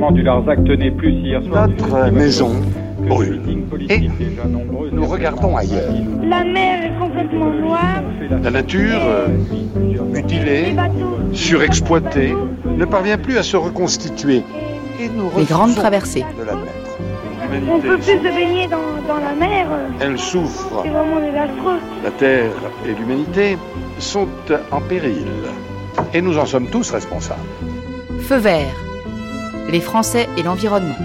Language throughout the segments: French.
rassemblement du Larzac tenait plus hier soir. Notre maison brûle. Et nous regardons ailleurs. La mer est complètement noire. La nature, euh, mutilée, surexploitée, ne parvient plus à se reconstituer. Et nous Les grandes traversées. de l'admettre. On peut plus se baigner dans, dans la mer. Elle souffre. C'est vraiment désastreux. La Terre et l'humanité sont en péril. Et nous en sommes tous responsables. Feu vert. Les Français et l'environnement.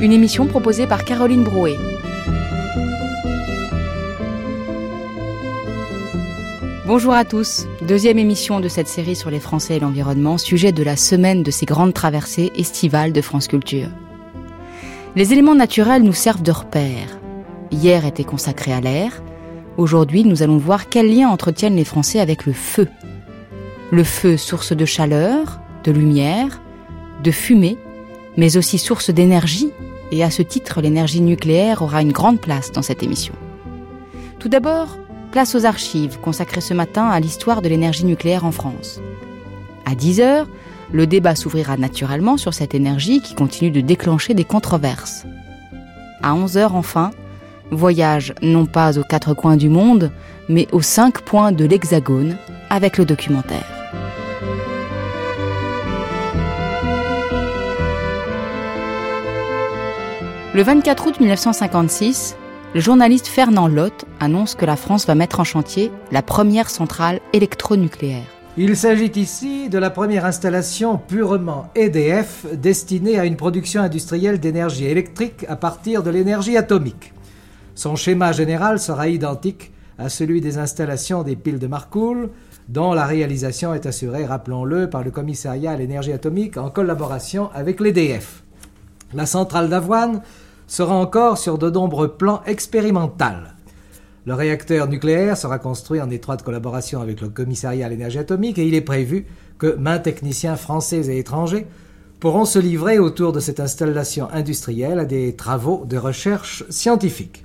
Une émission proposée par Caroline Brouet. Bonjour à tous. Deuxième émission de cette série sur les Français et l'environnement, sujet de la semaine de ces grandes traversées estivales de France Culture. Les éléments naturels nous servent de repères. Hier était consacré à l'air. Aujourd'hui, nous allons voir quel lien entretiennent les Français avec le feu. Le feu, source de chaleur, de lumière, de fumée, mais aussi source d'énergie, et à ce titre, l'énergie nucléaire aura une grande place dans cette émission. Tout d'abord, place aux archives consacrées ce matin à l'histoire de l'énergie nucléaire en France. À 10h, le débat s'ouvrira naturellement sur cette énergie qui continue de déclencher des controverses. À 11h enfin, voyage non pas aux quatre coins du monde, mais aux cinq points de l'Hexagone avec le documentaire. Le 24 août 1956, le journaliste Fernand Lotte annonce que la France va mettre en chantier la première centrale électronucléaire. Il s'agit ici de la première installation purement EDF destinée à une production industrielle d'énergie électrique à partir de l'énergie atomique. Son schéma général sera identique à celui des installations des piles de Marcoule, dont la réalisation est assurée, rappelons-le, par le commissariat à l'énergie atomique en collaboration avec l'EDF. La centrale d'Avoine sera encore sur de nombreux plans expérimentaux. Le réacteur nucléaire sera construit en étroite collaboration avec le commissariat à l'énergie atomique et il est prévu que maints techniciens français et étrangers pourront se livrer autour de cette installation industrielle à des travaux de recherche scientifique.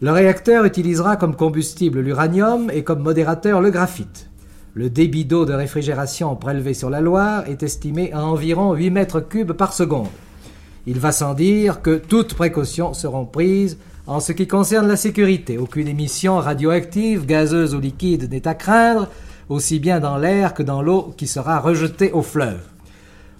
Le réacteur utilisera comme combustible l'uranium et comme modérateur le graphite. Le débit d'eau de réfrigération prélevé sur la Loire est estimé à environ 8 mètres cubes par seconde. Il va sans dire que toutes précautions seront prises en ce qui concerne la sécurité. Aucune émission radioactive, gazeuse ou liquide n'est à craindre, aussi bien dans l'air que dans l'eau qui sera rejetée au fleuve.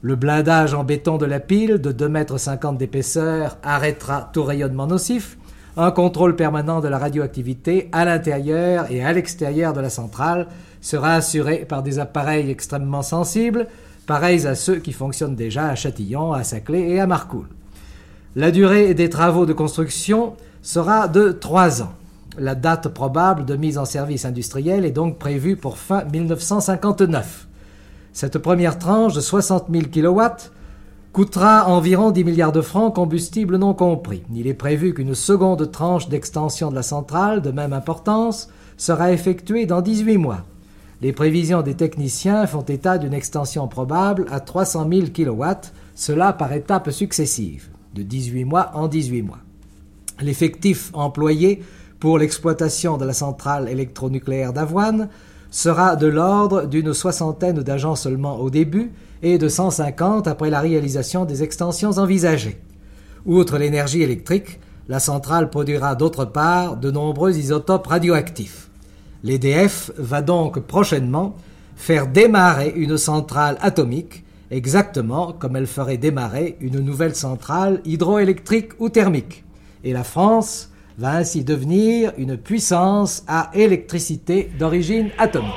Le blindage en béton de la pile de 2,50 m d'épaisseur arrêtera tout rayonnement nocif. Un contrôle permanent de la radioactivité à l'intérieur et à l'extérieur de la centrale sera assuré par des appareils extrêmement sensibles, pareils à ceux qui fonctionnent déjà à Châtillon, à Saclay et à Marcoule. La durée des travaux de construction sera de trois ans. La date probable de mise en service industriel est donc prévue pour fin 1959. Cette première tranche de 60 000 kW coûtera environ 10 milliards de francs, combustible non compris. Il est prévu qu'une seconde tranche d'extension de la centrale, de même importance, sera effectuée dans 18 mois. Les prévisions des techniciens font état d'une extension probable à 300 000 kW, cela par étapes successives, de 18 mois en 18 mois. L'effectif employé pour l'exploitation de la centrale électronucléaire d'Avoine sera de l'ordre d'une soixantaine d'agents seulement au début et de 150 après la réalisation des extensions envisagées. Outre l'énergie électrique, la centrale produira d'autre part de nombreux isotopes radioactifs. L'EDF va donc prochainement faire démarrer une centrale atomique exactement comme elle ferait démarrer une nouvelle centrale hydroélectrique ou thermique. Et la France va ainsi devenir une puissance à électricité d'origine atomique.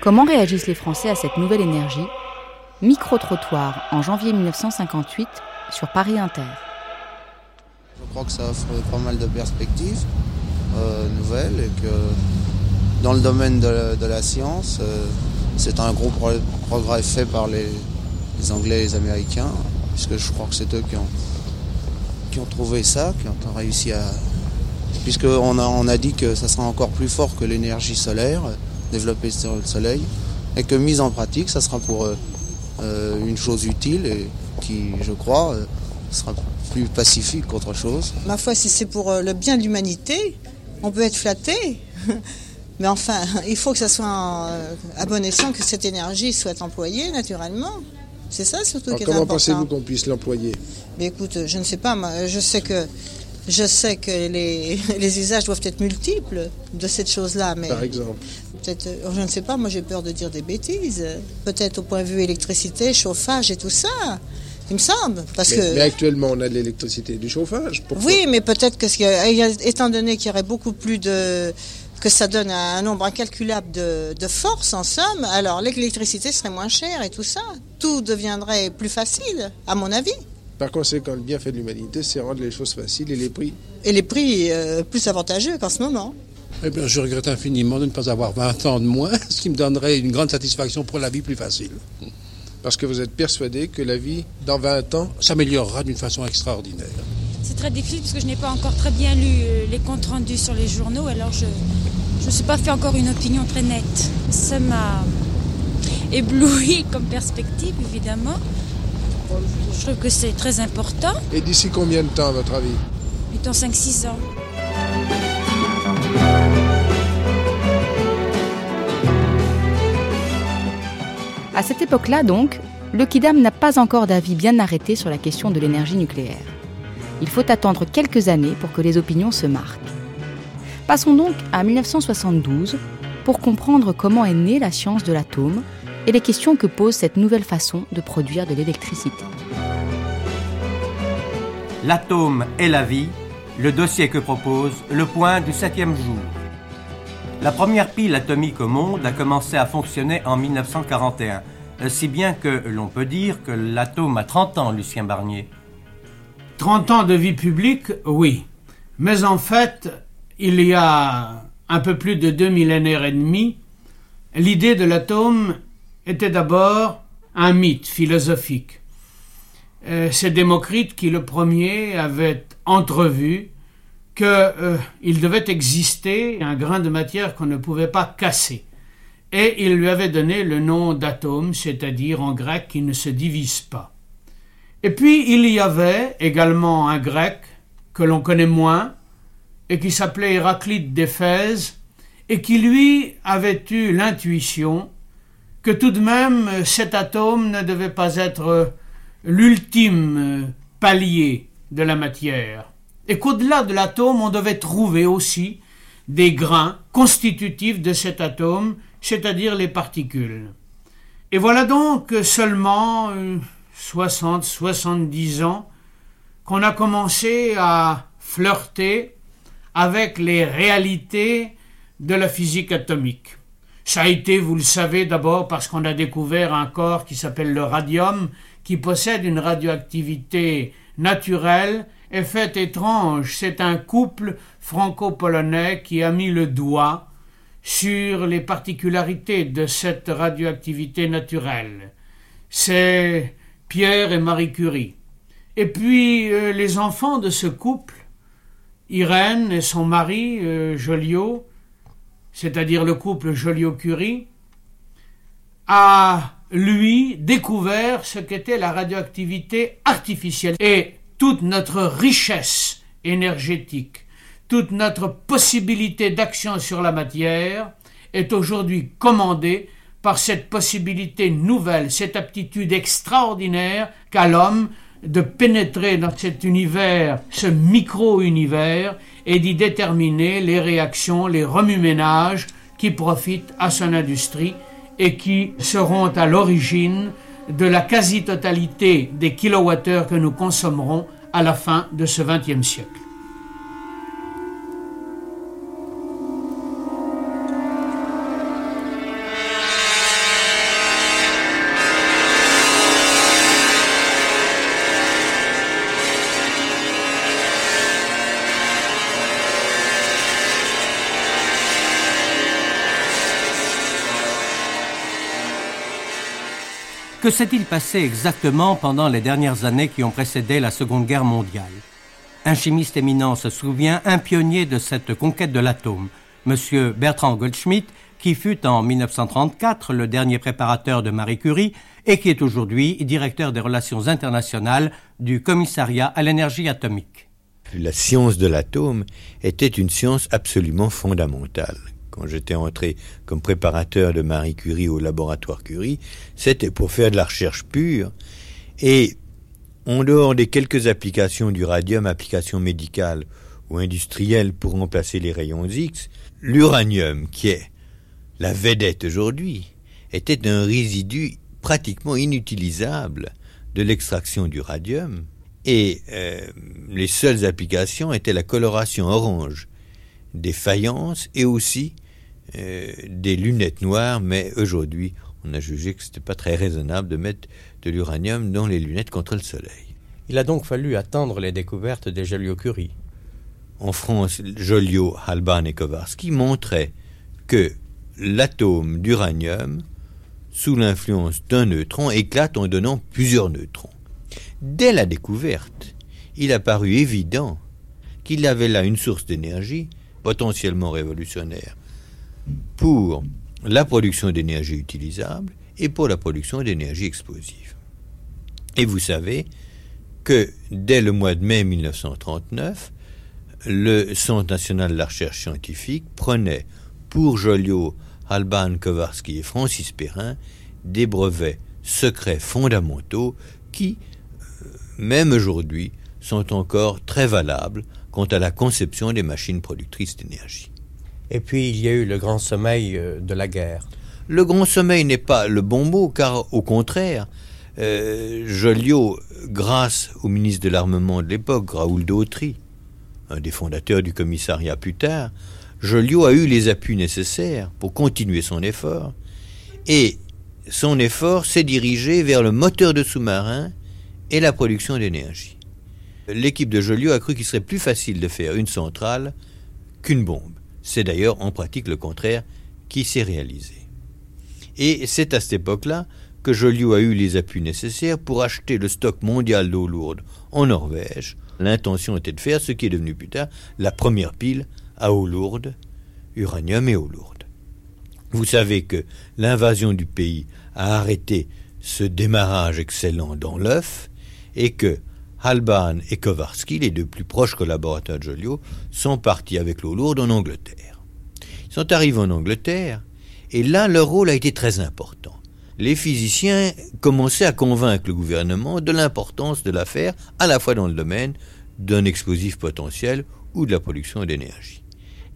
Comment réagissent les Français à cette nouvelle énergie? Micro-trottoir en janvier 1958 sur Paris Inter. Je crois que ça offre pas mal de perspectives euh, nouvelles et que dans le domaine de la, science, euh, c'est un gros pro- progrès fait par les, Anglais et les Américains, puisque je crois que c'est eux qui ont, trouvé ça, qui ont réussi à... Puisqu'on a, on a dit que ça sera encore plus fort que l'énergie solaire, développée sur le soleil, et que mise en pratique, ça sera pour euh, euh, une chose utile et qui, je crois, euh, sera plus pacifique qu'autre chose. Ma foi, si c'est pour euh, le bien de l'humanité, on peut être flatté. Mais enfin, il faut que ça soit à bon escient que cette énergie soit employée naturellement. C'est ça surtout qui est comment important. Comment pensez-vous qu'on puisse l'employer? Mais écoute, je ne sais pas. Moi, je sais que je sais que les, les usages doivent être multiples de cette chose-là, mais par exemple. Peut-être, euh, je ne sais pas. Moi, j'ai peur de dire des bêtises. Peut-être au point de vue électricité, chauffage et tout ça. Il me semble. Parce mais, que... mais actuellement, on a de l'électricité et du chauffage. Pourquoi oui, mais peut-être que, étant donné qu'il y aurait beaucoup plus de que ça donne un nombre incalculable de, de forces en somme, alors l'électricité serait moins chère et tout ça. Tout deviendrait plus facile, à mon avis. Par conséquent, le bienfait de l'humanité, c'est rendre les choses faciles et les prix. Et les prix euh, plus avantageux qu'en ce moment. Eh bien, je regrette infiniment de ne pas avoir 20 ans de moins, ce qui me donnerait une grande satisfaction pour la vie plus facile. Parce que vous êtes persuadé que la vie, dans 20 ans, s'améliorera d'une façon extraordinaire. C'est très difficile parce que je n'ai pas encore très bien lu euh, les comptes rendus sur les journaux, alors je ne me suis pas fait encore une opinion très nette. Ça m'a ébloui comme perspective, évidemment. Je trouve que c'est très important. Et d'ici combien de temps, à votre avis? Mettons 5-6 ans. À cette époque-là, donc, le Kidam n'a pas encore d'avis bien arrêté sur la question de l'énergie nucléaire. Il faut attendre quelques années pour que les opinions se marquent. Passons donc à 1972 pour comprendre comment est née la science de l'atome et les questions que pose cette nouvelle façon de produire de l'électricité. L'atome et la vie, le dossier que propose le point du septième jour. La première pile atomique au monde a commencé à fonctionner en 1941, si bien que l'on peut dire que l'atome a 30 ans, Lucien Barnier. 30 ans de vie publique, oui. Mais en fait, il y a un peu plus de deux millénaires et demi, l'idée de l'atome était d'abord un mythe philosophique. Euh, c'est Démocrite qui le premier avait entrevu qu'il euh, devait exister un grain de matière qu'on ne pouvait pas casser. Et il lui avait donné le nom d'atome, c'est-à-dire en grec qui ne se divise pas. Et puis il y avait également un grec que l'on connaît moins et qui s'appelait Héraclite d'Éphèse et qui lui avait eu l'intuition que tout de même cet atome ne devait pas être l'ultime palier de la matière et qu'au-delà de l'atome on devait trouver aussi des grains constitutifs de cet atome, c'est-à-dire les particules. Et voilà donc seulement 60, 70 ans, qu'on a commencé à flirter avec les réalités de la physique atomique. Ça a été, vous le savez, d'abord parce qu'on a découvert un corps qui s'appelle le radium, qui possède une radioactivité naturelle et fait étrange. C'est un couple franco-polonais qui a mis le doigt sur les particularités de cette radioactivité naturelle. C'est Pierre et Marie Curie. Et puis euh, les enfants de ce couple, Irène et son mari euh, Joliot, c'est-à-dire le couple Joliot-Curie, a lui découvert ce qu'était la radioactivité artificielle et toute notre richesse énergétique, toute notre possibilité d'action sur la matière est aujourd'hui commandée par cette possibilité nouvelle, cette aptitude extraordinaire qu'a l'homme de pénétrer dans cet univers, ce micro-univers, et d'y déterminer les réactions, les remue-ménages qui profitent à son industrie et qui seront à l'origine de la quasi-totalité des kilowattheures que nous consommerons à la fin de ce XXe siècle. Que s'est-il passé exactement pendant les dernières années qui ont précédé la Seconde Guerre mondiale? Un chimiste éminent se souvient, un pionnier de cette conquête de l'atome, M. Bertrand Goldschmidt, qui fut en 1934 le dernier préparateur de Marie Curie et qui est aujourd'hui directeur des relations internationales du commissariat à l'énergie atomique. La science de l'atome était une science absolument fondamentale. J'étais entré comme préparateur de Marie Curie au laboratoire Curie, c'était pour faire de la recherche pure. Et en dehors des quelques applications du radium, applications médicales ou industrielles pour remplacer les rayons X, l'uranium, qui est la vedette aujourd'hui, était un résidu pratiquement inutilisable de l'extraction du radium et euh, les seules applications étaient la coloration orange des faïences et aussi euh, des lunettes noires, mais aujourd'hui, on a jugé que ce n'était pas très raisonnable de mettre de l'uranium dans les lunettes contre le soleil. Il a donc fallu attendre les découvertes des Joliot-Curie. En France, Joliot, Halban et Kowarski montraient que l'atome d'uranium, sous l'influence d'un neutron, éclate en donnant plusieurs neutrons. Dès la découverte, il a paru évident qu'il avait là une source d'énergie potentiellement révolutionnaire pour la production d'énergie utilisable et pour la production d'énergie explosive. Et vous savez que dès le mois de mai 1939, le Centre national de la recherche scientifique prenait pour Joliot, Alban Kowarski et Francis Perrin des brevets secrets fondamentaux qui, même aujourd'hui, sont encore très valables quant à la conception des machines productrices d'énergie. Et puis il y a eu le grand sommeil euh, de la guerre. Le grand sommeil n'est pas le bon mot, car au contraire, euh, Joliot, grâce au ministre de l'Armement de l'époque, Raoul Dautry, un des fondateurs du commissariat plus tard, Joliot a eu les appuis nécessaires pour continuer son effort, et son effort s'est dirigé vers le moteur de sous-marin et la production d'énergie. L'équipe de Joliot a cru qu'il serait plus facile de faire une centrale qu'une bombe. C'est d'ailleurs en pratique le contraire qui s'est réalisé. Et c'est à cette époque-là que Joliot a eu les appuis nécessaires pour acheter le stock mondial d'eau lourde en Norvège. L'intention était de faire ce qui est devenu plus tard la première pile à eau lourde, uranium et eau lourde. Vous savez que l'invasion du pays a arrêté ce démarrage excellent dans l'œuf et que Halban et Kowarski, les deux plus proches collaborateurs de Joliot, sont partis avec l'eau lourde en Angleterre. Ils sont arrivés en Angleterre, et là, leur rôle a été très important. Les physiciens commençaient à convaincre le gouvernement de l'importance de l'affaire, à la fois dans le domaine d'un explosif potentiel ou de la production d'énergie.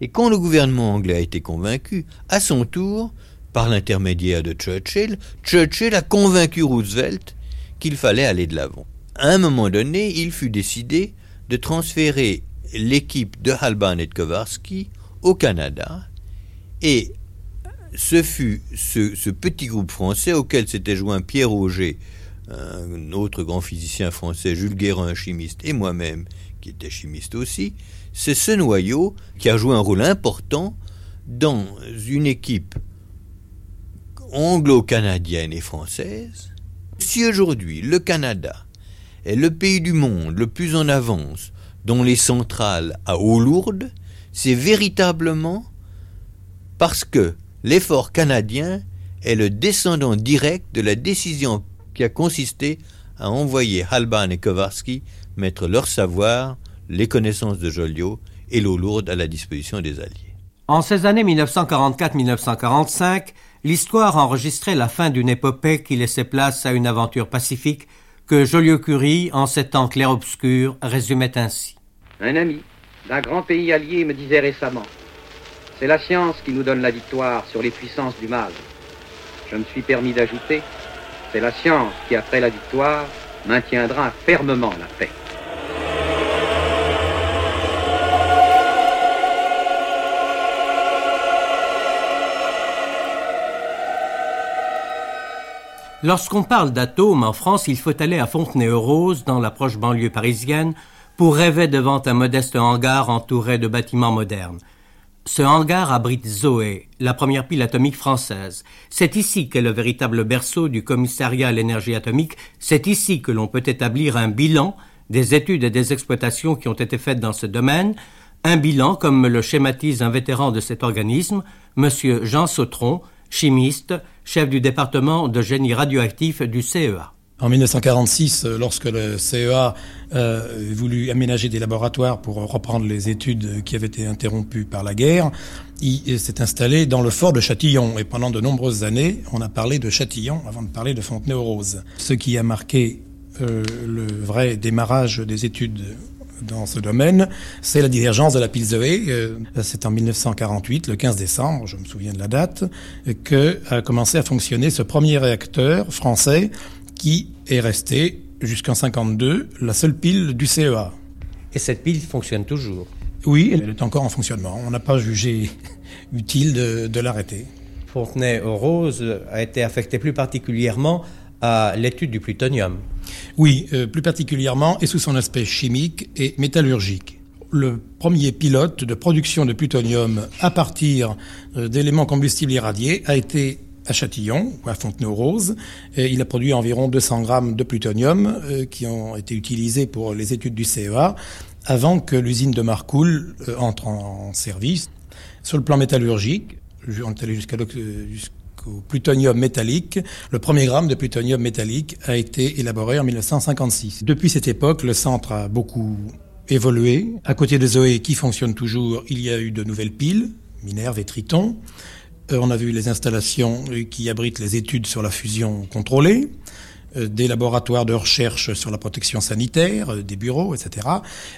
Et quand le gouvernement anglais a été convaincu, à son tour, par l'intermédiaire de Churchill, Churchill a convaincu Roosevelt qu'il fallait aller de l'avant à un moment donné, il fut décidé de transférer l'équipe de Halban et de Kowarski au Canada, et ce fut ce, petit groupe français auquel s'était joint Pierre Auger, un autre grand physicien français, Jules Guérin, chimiste, et moi-même, qui était chimiste aussi, c'est ce noyau qui a joué un rôle important dans une équipe anglo-canadienne et française. Si aujourd'hui le Canada est le pays du monde le plus en avance dans les centrales à eau lourde, c'est véritablement parce que l'effort canadien est le descendant direct de la décision qui a consisté à envoyer Halban et Kowarski mettre leur savoir, les connaissances de Joliot et l'eau lourde à la disposition des Alliés. En ces années 1944-1945, l'histoire enregistrait la fin d'une épopée qui laissait place à une aventure pacifique que Joliot-Curie, en ces temps clair-obscur, résumait ainsi. Un ami d'un grand pays allié me disait récemment C'est la science qui nous donne la victoire sur les puissances du mal. Je me suis permis d'ajouter C'est la science qui, après la victoire, maintiendra fermement la paix. Lorsqu'on parle d'atomes en France, il faut aller à Fontenay-aux-Roses, dans la proche banlieue parisienne, pour rêver devant un modeste hangar entouré de bâtiments modernes. Ce hangar abrite Zoé, la première pile atomique française. C'est ici qu'est le véritable berceau du commissariat à l'énergie atomique. C'est ici que l'on peut établir un bilan des études et des exploitations qui ont été faites dans ce domaine. Un bilan, comme me le schématise un vétéran de cet organisme, M. Jean Sautron, chimiste, chef du département de génie radioactif du CEA. En 1946, euh, lorsque le CEA a voulu aménager des laboratoires pour reprendre les études qui avaient été interrompues par la guerre, il s'est installé dans le fort de Châtillon. Et pendant de nombreuses années, on a parlé de Châtillon avant de parler de Fontenay-aux-Roses. Ce qui a marqué le vrai démarrage des études dans ce domaine, c'est la divergence de la Pilzoé. Euh, c'est en 1948, le 15 décembre, je me souviens de la date, que a commencé à fonctionner ce premier réacteur français qui est resté jusqu'en 52 la seule pile du CEA. Et cette pile fonctionne toujours? Oui, elle est encore en fonctionnement. On n'a pas jugé utile de, de l'arrêter. Fontenay-aux-Roses a été affecté plus particulièrement à l'étude du plutonium. Oui, euh, plus particulièrement et sous son aspect chimique et métallurgique. Le premier pilote de production de plutonium à partir euh, d'éléments combustibles irradiés a été à Châtillon, à Fontenay-aux-Roses. Il a produit environ 200 grammes de plutonium euh, qui ont été utilisés pour les études du CEA avant que l'usine de Marcoule entre en, service. Sur le plan métallurgique, on est allé jusqu'à au plutonium métallique. Le premier gramme de plutonium métallique a été élaboré en 1956. Depuis cette époque, le centre a beaucoup évolué. À côté de Zoé, qui fonctionne toujours, il y a eu de nouvelles piles, Minerve et Triton. Euh, on a vu les installations qui abritent les études sur la fusion contrôlée, euh, des laboratoires de recherche sur la protection sanitaire, euh, des bureaux, etc.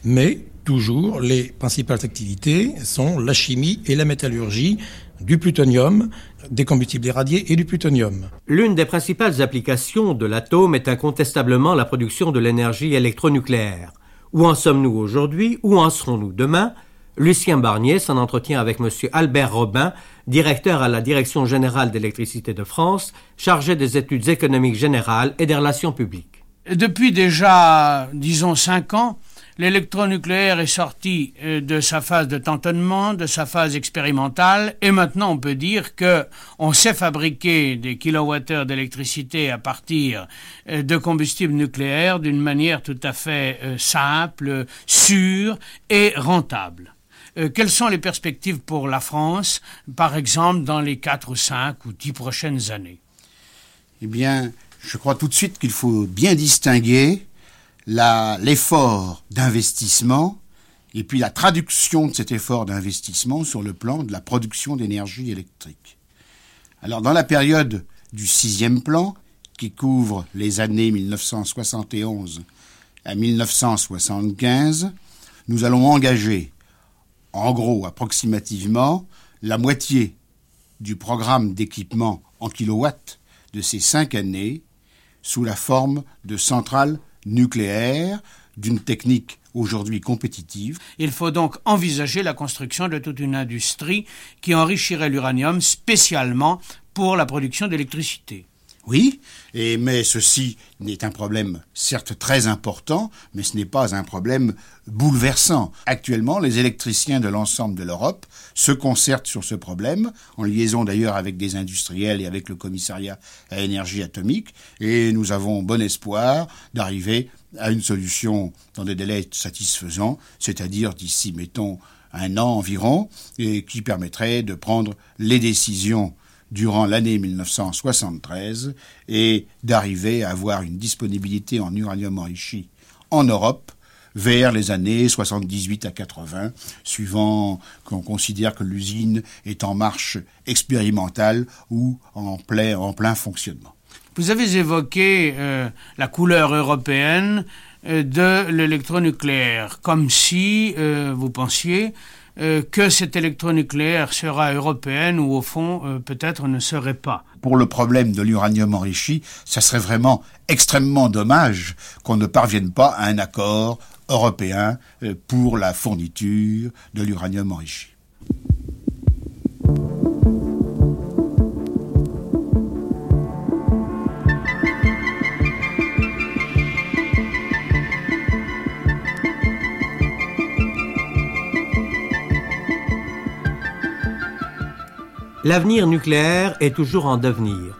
Mais toujours, les principales activités sont la chimie et la métallurgie du plutonium, des combustibles irradiés et du plutonium. L'une des principales applications de l'atome est incontestablement la production de l'énergie électronucléaire. Où en sommes-nous aujourd'hui? Où en serons-nous demain? Lucien Barnier s'en entretient avec M. Albert Robin, directeur à la Direction générale d'électricité de France, chargé des études économiques générales et des relations publiques. Depuis déjà, disons, cinq ans, L'électronucléaire est sorti euh, de sa phase de tâtonnement, de sa phase expérimentale, et maintenant on peut dire que on sait fabriquer des kilowattheures d'électricité à partir euh, de combustible nucléaire d'une manière tout à fait euh, simple, sûre et rentable. quelles sont les perspectives pour la France, par exemple, dans les quatre ou cinq ou dix prochaines années? Eh bien, je crois tout de suite qu'il faut bien distinguer l'effort d'investissement et puis la traduction de cet effort d'investissement sur le plan de la production d'énergie électrique. Alors dans la période du sixième plan, qui couvre les années 1971 à 1975, nous allons engager, en gros approximativement, la moitié du programme d'équipement en kilowatts de ces cinq années sous la forme de centrales nucléaire, d'une technique aujourd'hui compétitive. Il faut donc envisager la construction de toute une industrie qui enrichirait l'uranium spécialement pour la production d'électricité. Oui, et, mais ceci n'est un problème certes très important, mais ce n'est pas un problème bouleversant. Actuellement, les électriciens de l'ensemble de l'Europe se concertent sur ce problème, en liaison d'ailleurs avec des industriels et avec le commissariat à énergie atomique, et nous avons bon espoir d'arriver à une solution dans des délais satisfaisants, c'est-à-dire d'ici, mettons, un an environ, et qui permettrait de prendre les décisions durant l'année 1973 et d'arriver à avoir une disponibilité en uranium enrichi en Europe vers les années 78 à 80, suivant qu'on considère que l'usine est en marche expérimentale ou en plein, en plein fonctionnement. Vous avez évoqué euh, la couleur européenne euh, de l'électronucléaire, comme si euh, vous pensiez euh, que cette électronucléaire sera européenne ou au fond euh, peut-être ne serait pas. Pour le problème de l'uranium enrichi, ça serait vraiment extrêmement dommage qu'on ne parvienne pas à un accord européen euh, pour la fourniture de l'uranium enrichi. L'avenir nucléaire est toujours en devenir.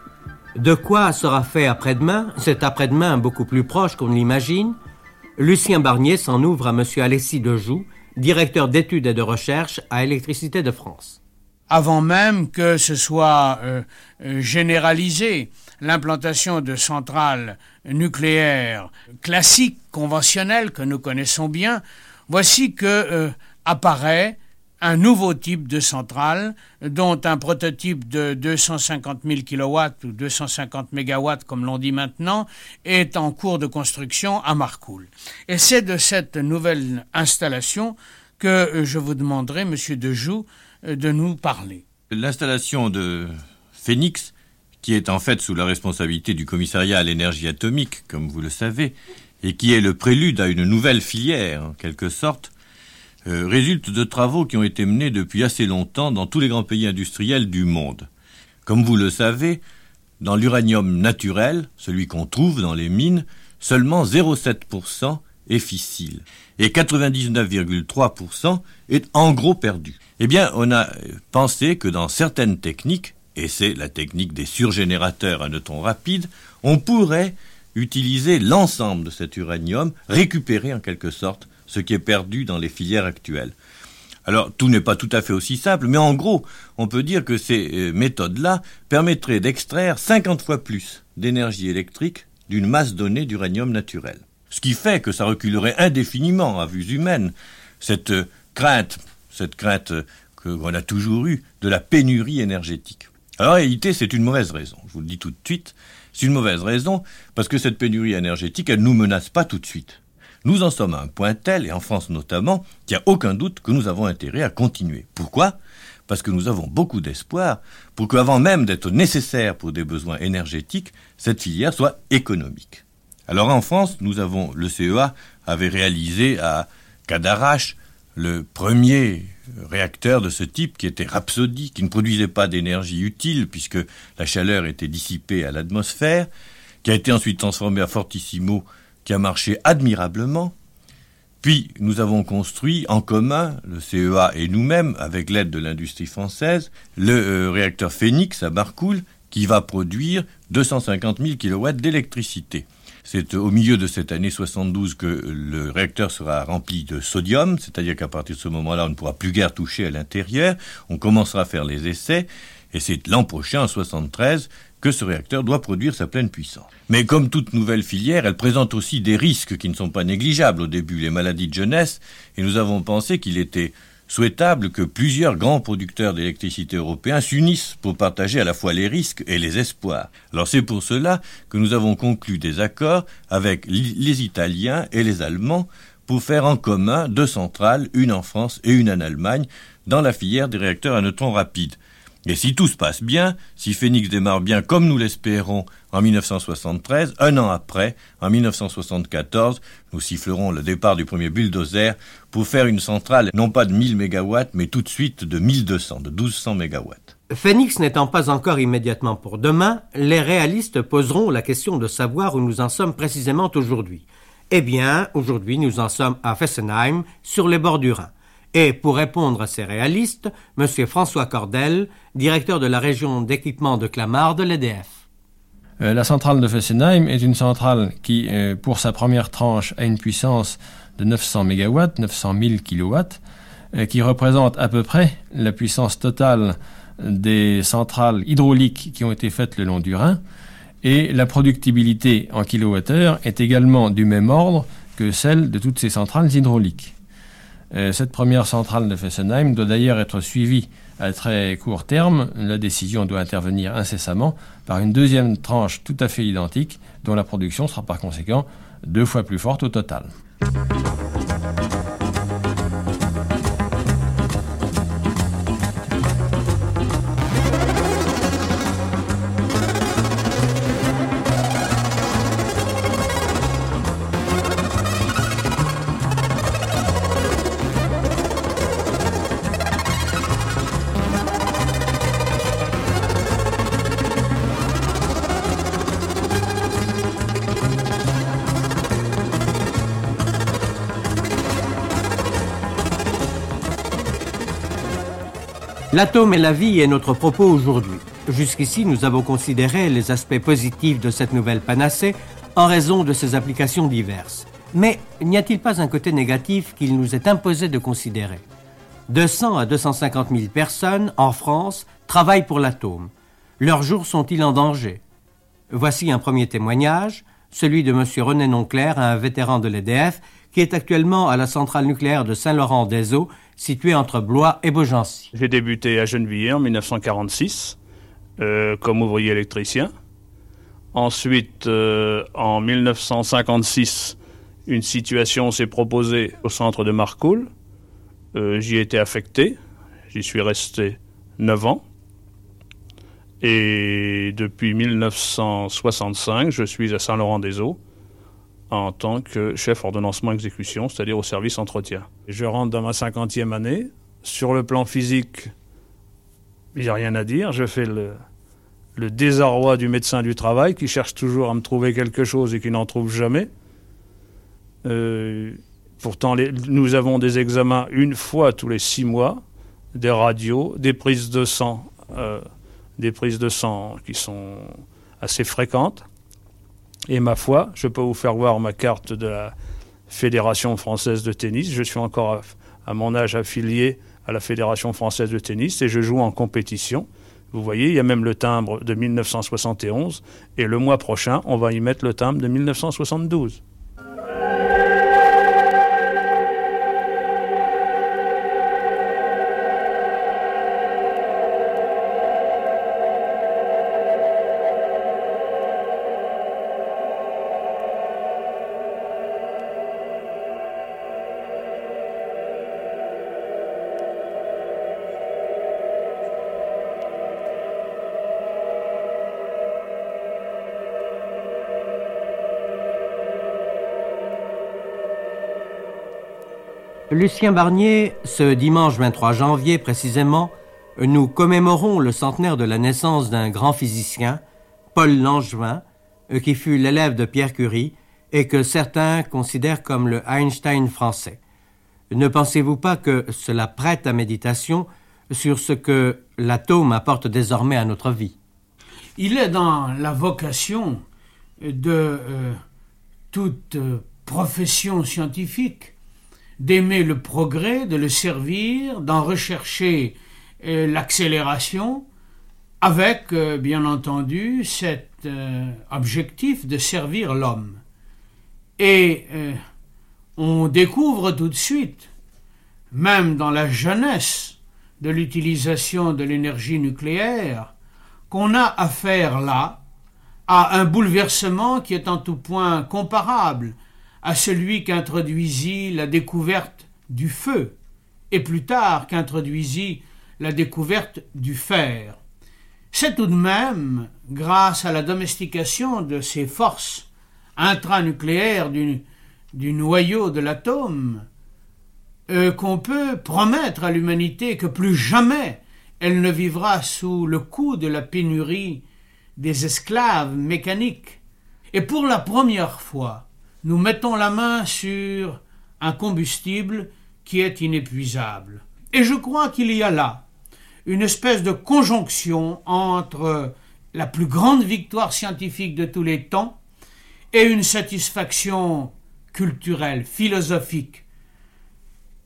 De quoi sera fait après-demain? Cet après-demain beaucoup plus proche qu'on l'imagine. Lucien Barnier s'en ouvre à M. Alessis Dejoux, directeur d'études et de recherche à Électricité de France. avant même que ce soit euh, euh, généralisé. L'implantation de centrales nucléaires classiques, conventionnelles, que nous connaissons bien, voici que euh, apparaît un nouveau type de centrale, dont un prototype de 250 000 kW ou 250 MW, comme l'on dit maintenant, est en cours de construction à Marcoule. Et c'est de cette nouvelle installation que je vous demanderai, Monsieur Dejoux, de nous parler. L'installation de Phoenix, qui est en fait sous la responsabilité du commissariat à l'énergie atomique, comme vous le savez, et qui est le prélude à une nouvelle filière, en quelque sorte, euh, résulte de travaux qui ont été menés depuis assez longtemps dans tous les grands pays industriels du monde. Comme vous le savez, dans l'uranium naturel, celui qu'on trouve dans les mines, seulement 0,7% est fissile et 99,3% est en gros perdu. Eh bien, on a pensé que dans certaines techniques, et c'est la technique des surgénérateurs à neutrons rapides, on pourrait utiliser l'ensemble de cet uranium, récupérer en quelque sorte ce qui est perdu dans les filières actuelles. Alors, tout n'est pas tout à fait aussi simple, mais en gros, on peut dire que ces euh, méthodes-là permettraient d'extraire 50 fois plus d'énergie électrique d'une masse donnée d'uranium naturel. Ce qui fait que ça reculerait indéfiniment à vue humaine cette euh, crainte, cette crainte euh, qu'on a toujours eue de la pénurie énergétique. Alors, en réalité, c'est une mauvaise raison. Je vous le dis tout de suite. C'est une mauvaise raison parce que cette pénurie énergétique, elle ne nous menace pas tout de suite. Nous en sommes à un point tel, et en France notamment, qu'il n'y a aucun doute que nous avons intérêt à continuer. Pourquoi? Parce que nous avons beaucoup d'espoir pour qu'avant même d'être nécessaire pour des besoins énergétiques, cette filière soit économique. Alors en France, nous avons, le CEA avait réalisé à Cadarache le premier réacteur de ce type qui était Rhapsody, qui ne produisait pas d'énergie utile puisque la chaleur était dissipée à l'atmosphère, qui a été ensuite transformé à Fortissimo qui a marché admirablement. Puis nous avons construit en commun, le CEA et nous-mêmes, avec l'aide de l'industrie française, le euh, réacteur Phoenix à Marcoule, qui va produire 250 000 kW d'électricité. C'est au milieu de cette année 72 que le réacteur sera rempli de sodium, c'est-à-dire qu'à partir de ce moment-là, on ne pourra plus guère toucher à l'intérieur. On commencera à faire les essais, et c'est l'an prochain, en 73, que ce réacteur doit produire sa pleine puissance. Mais comme toute nouvelle filière, elle présente aussi des risques qui ne sont pas négligeables au début, les maladies de jeunesse, et nous avons pensé qu'il était souhaitable que plusieurs grands producteurs d'électricité européens s'unissent pour partager à la fois les risques et les espoirs. Alors c'est pour cela que nous avons conclu des accords avec les Italiens et les Allemands pour faire en commun deux centrales, une en France et une en Allemagne, dans la filière des réacteurs à neutrons rapides. Et si tout se passe bien, si Phoenix démarre bien comme nous l'espérons en 1973, un an après, en 1974, nous sifflerons le départ du premier bulldozer pour faire une centrale non pas de 1000 MW, mais tout de suite de 1200, de 1200 MW. Phoenix n'étant pas encore immédiatement pour demain, les réalistes poseront la question de savoir où nous en sommes précisément aujourd'hui. Eh bien, aujourd'hui, nous en sommes à Fessenheim, sur les bords du Rhin. Et pour répondre à ces réalistes, M. François Cordel, directeur de la région d'équipement de Clamart de l'EDF. Euh, la centrale de Fessenheim est une centrale qui, euh, pour sa première tranche, a une puissance de 900 MW, 900 000 kW, qui représente à peu près la puissance totale des centrales hydrauliques qui ont été faites le long du Rhin. Et la productibilité en kilowattheure est également du même ordre que celle de toutes ces centrales hydrauliques. Euh, cette première centrale de Fessenheim doit d'ailleurs être suivie à très court terme. La décision doit intervenir incessamment par une deuxième tranche tout à fait identique, dont la production sera par conséquent deux fois plus forte au total. L'atome et la vie est notre propos aujourd'hui. Jusqu'ici, nous avons considéré les aspects positifs de cette nouvelle panacée en raison de ses applications diverses. Mais n'y a-t-il pas un côté négatif qu'il nous est imposé de considérer? 200 à 250 000 personnes en France travaillent pour l'atome. Leurs jours sont-ils en danger? Voici un premier témoignage, celui de M. René Nonclair, un vétéran de l'EDF, qui est actuellement à la centrale nucléaire de Saint-Laurent-des-Eaux, située entre Blois et Beaugency. J'ai débuté à Gennevilliers en 1946 euh, comme ouvrier électricien. Ensuite, euh, en 1956, une situation s'est proposée au centre de Marcoule. Euh, j'y ai été affecté. J'y suis resté 9 ans. Et depuis 1965, je suis à Saint-Laurent-des-Eaux en tant que chef ordonnancement exécution, c'est-à-dire au service entretien. Je rentre dans ma cinquantième année. Sur le plan physique, il n'y a rien à dire. Je fais le, désarroi du médecin du travail qui cherche toujours à me trouver quelque chose et qui n'en trouve jamais. Euh, pourtant, nous avons des examens une fois tous les six mois, des radios, des prises de sang, euh, des prises de sang qui sont assez fréquentes. Et ma foi, je peux vous faire voir ma carte de la Fédération française de tennis. Je suis encore à mon âge affilié à la Fédération française de tennis et je joue en compétition. Vous voyez, il y a même le timbre de 1971 et le mois prochain, on va y mettre le timbre de 1972. Lucien Barnier, ce dimanche 23 janvier précisément, nous commémorons le centenaire de la naissance d'un grand physicien, Paul Langevin, euh, qui fut l'élève de Pierre Curie et que certains considèrent comme le Einstein français. Ne pensez-vous pas que cela prête à méditation sur ce que l'atome apporte désormais à notre vie? Il est dans la vocation de euh, toute euh, profession scientifique d'aimer le progrès, de le servir, d'en rechercher euh, l'accélération, avec, euh, bien entendu, cet euh, objectif de servir l'homme. Et on découvre tout de suite, même dans la jeunesse de l'utilisation de l'énergie nucléaire, qu'on a affaire là à un bouleversement qui est en tout point comparable à celui qu'introduisit la découverte du feu, et plus tard qu'introduisit la découverte du fer. C'est tout de même grâce à la domestication de ces forces intranucléaires du, noyau de l'atome euh, qu'on peut promettre à l'humanité que plus jamais elle ne vivra sous le coup de la pénurie des esclaves mécaniques. Et pour la première fois, nous mettons la main sur un combustible qui est inépuisable. Et je crois qu'il y a là une espèce de conjonction entre la plus grande victoire scientifique de tous les temps et une satisfaction culturelle, philosophique,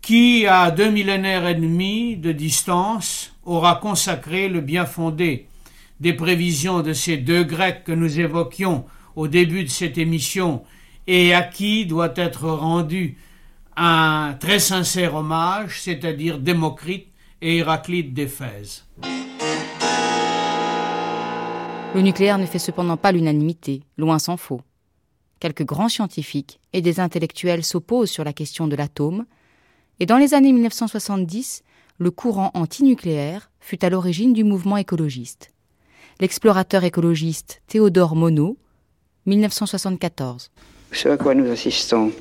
qui, à deux millénaires et demi de distance, aura consacré le bien fondé des prévisions de ces deux Grecs que nous évoquions au début de cette émission et à qui doit être rendu un très sincère hommage, c'est-à-dire Démocrite et Héraclite d'Éphèse. Le nucléaire ne fait cependant pas l'unanimité, loin s'en faut. Quelques grands scientifiques et des intellectuels s'opposent sur la question de l'atome, et dans les années 1970, le courant antinucléaire fut à l'origine du mouvement écologiste. L'explorateur écologiste Théodore Monod, 1974 ce à quoi nous assistons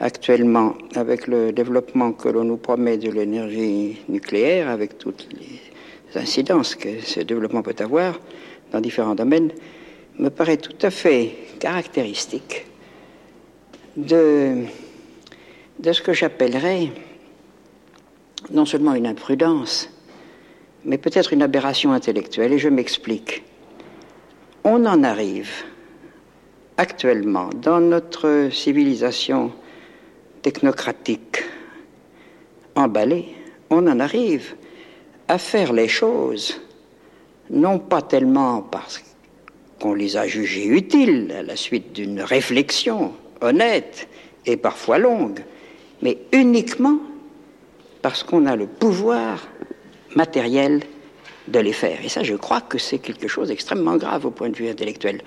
actuellement avec le développement que l'on nous promet de l'énergie nucléaire, avec toutes les incidences que ce développement peut avoir dans différents domaines, me paraît tout à fait caractéristique de, ce que j'appellerais non seulement une imprudence, mais peut-être une aberration intellectuelle, et je m'explique. On en arrive actuellement dans notre civilisation technocratique emballée on en arrive à faire les choses, non pas tellement parce qu'on les a jugées utiles à la suite d'une réflexion honnête et parfois longue, mais uniquement parce qu'on a le pouvoir matériel de les faire. Et ça, je crois que c'est quelque chose d'extrêmement grave au point de vue intellectuel.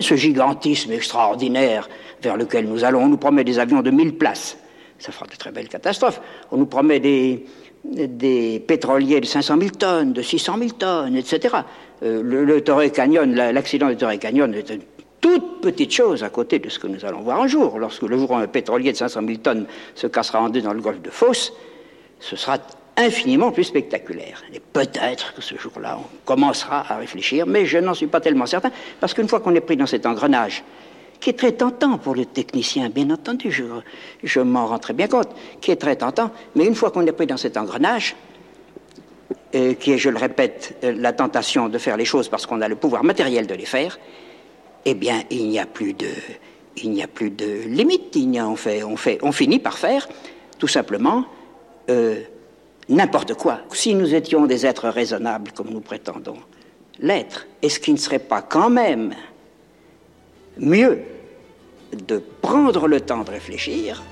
Ce gigantisme extraordinaire vers lequel nous allons, on nous promet des avions de 1000 places. Ça fera de très belles catastrophes. On nous promet des, pétroliers de 500 000 tonnes, de 600 000 tonnes, etc. Euh, le, Canyon, l'accident du Torrey Canyon est une toute petite chose à côté de ce que nous allons voir un jour. Lorsque le jour où un pétrolier de 500 000 tonnes se cassera en deux dans le golfe de Fos, ce sera infiniment plus spectaculaire. Et peut-être que ce jour-là, on commencera à réfléchir, mais je n'en suis pas tellement certain, parce qu'une fois qu'on est pris dans cet engrenage, qui est très tentant pour le technicien, bien entendu, je, je m'en rends très bien compte, qui est très tentant, mais une fois qu'on est pris dans cet engrenage, euh, qui est, je le répète, euh, la tentation de faire les choses parce qu'on a le pouvoir matériel de les faire, eh bien, il n'y a plus de, il n'y a plus de limite. Il a, on, fait, on, fait, on finit par faire, tout simplement, euh, n'importe quoi. Si nous étions des êtres raisonnables, comme nous prétendons l'être, est-ce qu'il ne serait pas quand même mieux de prendre le temps de réfléchir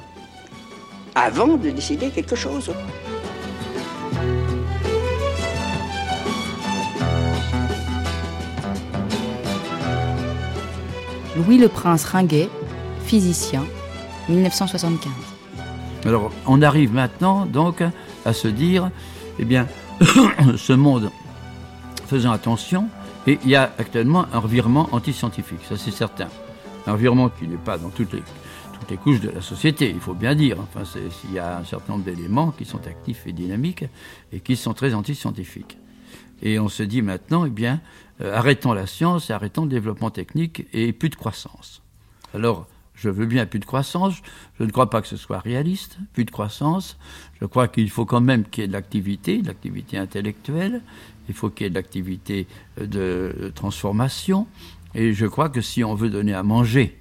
avant de décider quelque chose? Louis le Prince Ringuet, physicien, 1975. Alors, on arrive maintenant donc à se dire, eh bien, ce monde, faisant attention, et il y a actuellement un revirement antiscientifique, ça c'est certain. Un revirement qui n'est pas dans toutes les, couches de la société, il faut bien dire. Enfin, il y a un certain nombre d'éléments qui sont actifs et dynamiques et qui sont très antiscientifiques. Et on se dit maintenant, eh bien, euh, arrêtons la science arrêtons le développement technique et plus de croissance. Alors, je veux bien plus de croissance, je ne crois pas que ce soit réaliste, plus de croissance, je crois qu'il faut quand même qu'il y ait de l'activité, de l'activité intellectuelle, il faut qu'il y ait de l'activité euh, de transformation, et je crois que si on veut donner à manger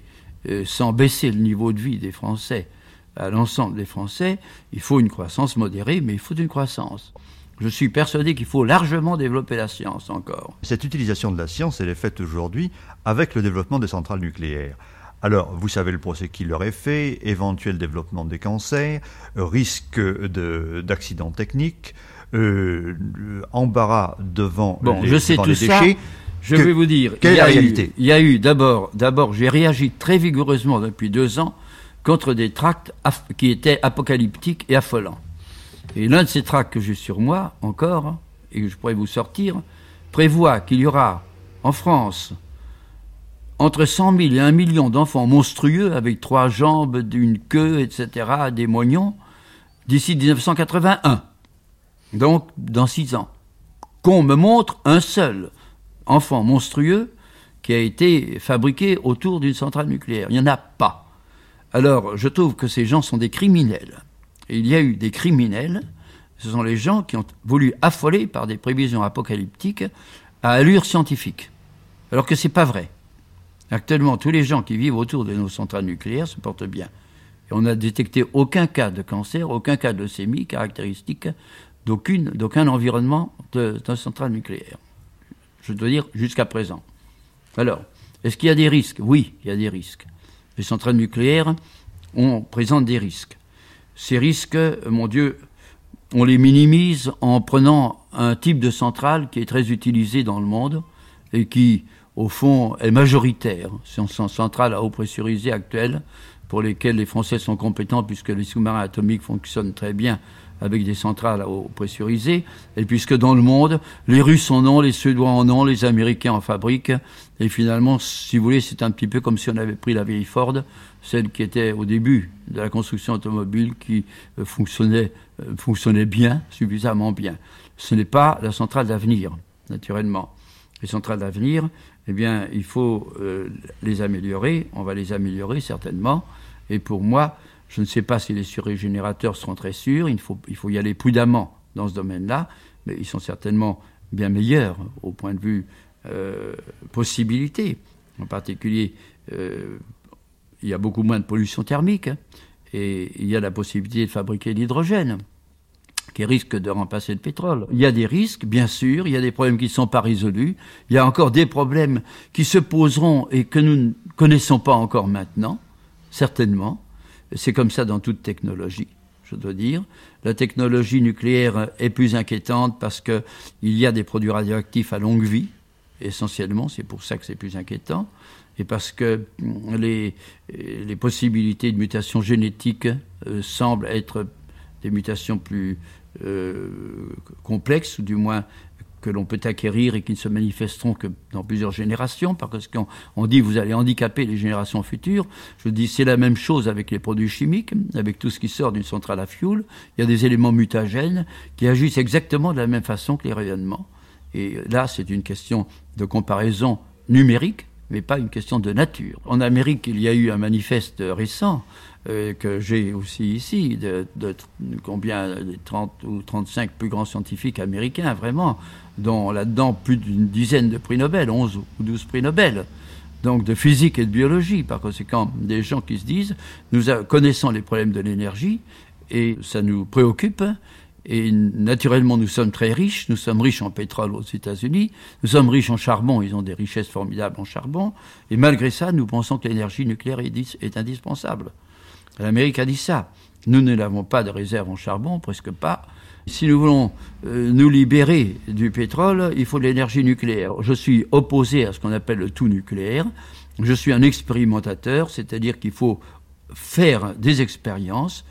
euh, sans baisser le niveau de vie des Français à l'ensemble des Français, il faut une croissance modérée, mais il faut une croissance. Je suis persuadé qu'il faut largement développer la science encore. Cette utilisation de la science, elle est faite aujourd'hui avec le développement des centrales nucléaires. Alors, vous savez le procès qui leur est fait, éventuel développement des cancers, risque d'accidents techniques, euh, embarras devant bon, les, je sais tout déchets. Ça. Je vais vous dire, quelle il y est a la réalité? eu, Il y a eu d'abord, d'abord, j'ai réagi très vigoureusement depuis deux ans contre des tracts qui étaient apocalyptiques et affolants. Et l'un de ces tracts que j'ai sur moi encore, et que je pourrais vous sortir, prévoit qu'il y aura en France entre 100 000 et 1 million d'enfants monstrueux avec trois jambes, une queue, etc., des moignons, d'ici 1981. Donc, dans six ans. Qu'on me montre un seul enfant monstrueux qui a été fabriqué autour d'une centrale nucléaire. Il n'y en a pas. Alors, je trouve que ces gens sont des criminels. Il y a eu des criminels, ce sont les gens qui ont voulu affoler par des prévisions apocalyptiques à allure scientifique. Alors que ce n'est pas vrai. Actuellement, tous les gens qui vivent autour de nos centrales nucléaires se portent bien. Et on n'a détecté aucun cas de cancer, aucun cas de leucémie caractéristique d'aucun environnement de centrale nucléaire. Je dois dire jusqu'à présent. Alors, est-ce qu'il y a des risques? Oui, il y a des risques. Les centrales nucléaires on présente des risques. Ces risques, mon Dieu, on les minimise en prenant un type de centrale qui est très utilisé dans le monde et qui, au fond, est majoritaire. Ce sont centrales à eau pressurisée actuelles pour lesquelles les Français sont compétents puisque les sous-marins atomiques fonctionnent très bien avec des centrales à eau pressurisée, et puisque dans le monde, les Russes en ont, les Suédois en ont, les Américains en fabriquent, et finalement, si vous voulez, c'est un petit peu comme si on avait pris la vieille Ford, celle qui était au début de la construction automobile, qui euh, fonctionnait, euh, fonctionnait bien, suffisamment bien. Ce n'est pas la centrale d'avenir, naturellement. Les centrales d'avenir, eh bien, il faut euh, les améliorer, on va les améliorer certainement, et pour moi, je ne sais pas si les surrégénérateurs seront très sûrs, il faut, y aller prudemment dans ce domaine-là, mais ils sont certainement bien meilleurs au point de vue euh, possibilité. En particulier, euh, il y a beaucoup moins de pollution thermique hein, et il y a la possibilité de fabriquer de l'hydrogène qui risque de remplacer le pétrole. Il y a des risques, bien sûr, il y a des problèmes qui ne sont pas résolus, il y a encore des problèmes qui se poseront et que nous ne connaissons pas encore maintenant, certainement. C'est comme ça dans toute technologie, je dois dire. La technologie nucléaire est plus inquiétante parce qu'il y a des produits radioactifs à longue vie, essentiellement, c'est pour ça que c'est plus inquiétant, et parce que les, les possibilités de mutation génétique euh, semblent être des mutations plus complexes, ou du moins que l'on peut acquérir et qui ne se manifesteront que dans plusieurs générations, parce qu'on on dit vous allez handicaper les générations futures. Je dis c'est la même chose avec les produits chimiques, avec tout ce qui sort d'une centrale à fioul. Il y a des éléments mutagènes qui agissent exactement de la même façon que les rayonnements. Et là, c'est une question de comparaison numérique, mais pas une question de nature. En Amérique, il y a eu un manifeste récent euh, que j'ai aussi ici, de, combien, de 30 ou 35 plus grands scientifiques américains, vraiment, dont là-dedans plus d'une dizaine de prix Nobel, 11 ou 12 prix Nobel. Donc de physique et de biologie, par conséquent, des gens qui se disent, nous connaissons les problèmes de l'énergie, et ça nous préoccupe, et naturellement, nous sommes très riches. Nous sommes riches en pétrole aux États-Unis. Nous sommes riches en charbon. Ils ont des richesses formidables en charbon. Et malgré ça, nous pensons que l'énergie nucléaire est indispensable. L'Amérique a dit ça. Nous ne n'avons pas de réserve en charbon, presque pas. Si nous voulons euh, nous libérer du pétrole, il faut de l'énergie nucléaire. Je suis opposé à ce qu'on appelle le tout nucléaire. Je suis un expérimentateur, c'est-à-dire qu'il faut faire des expériences.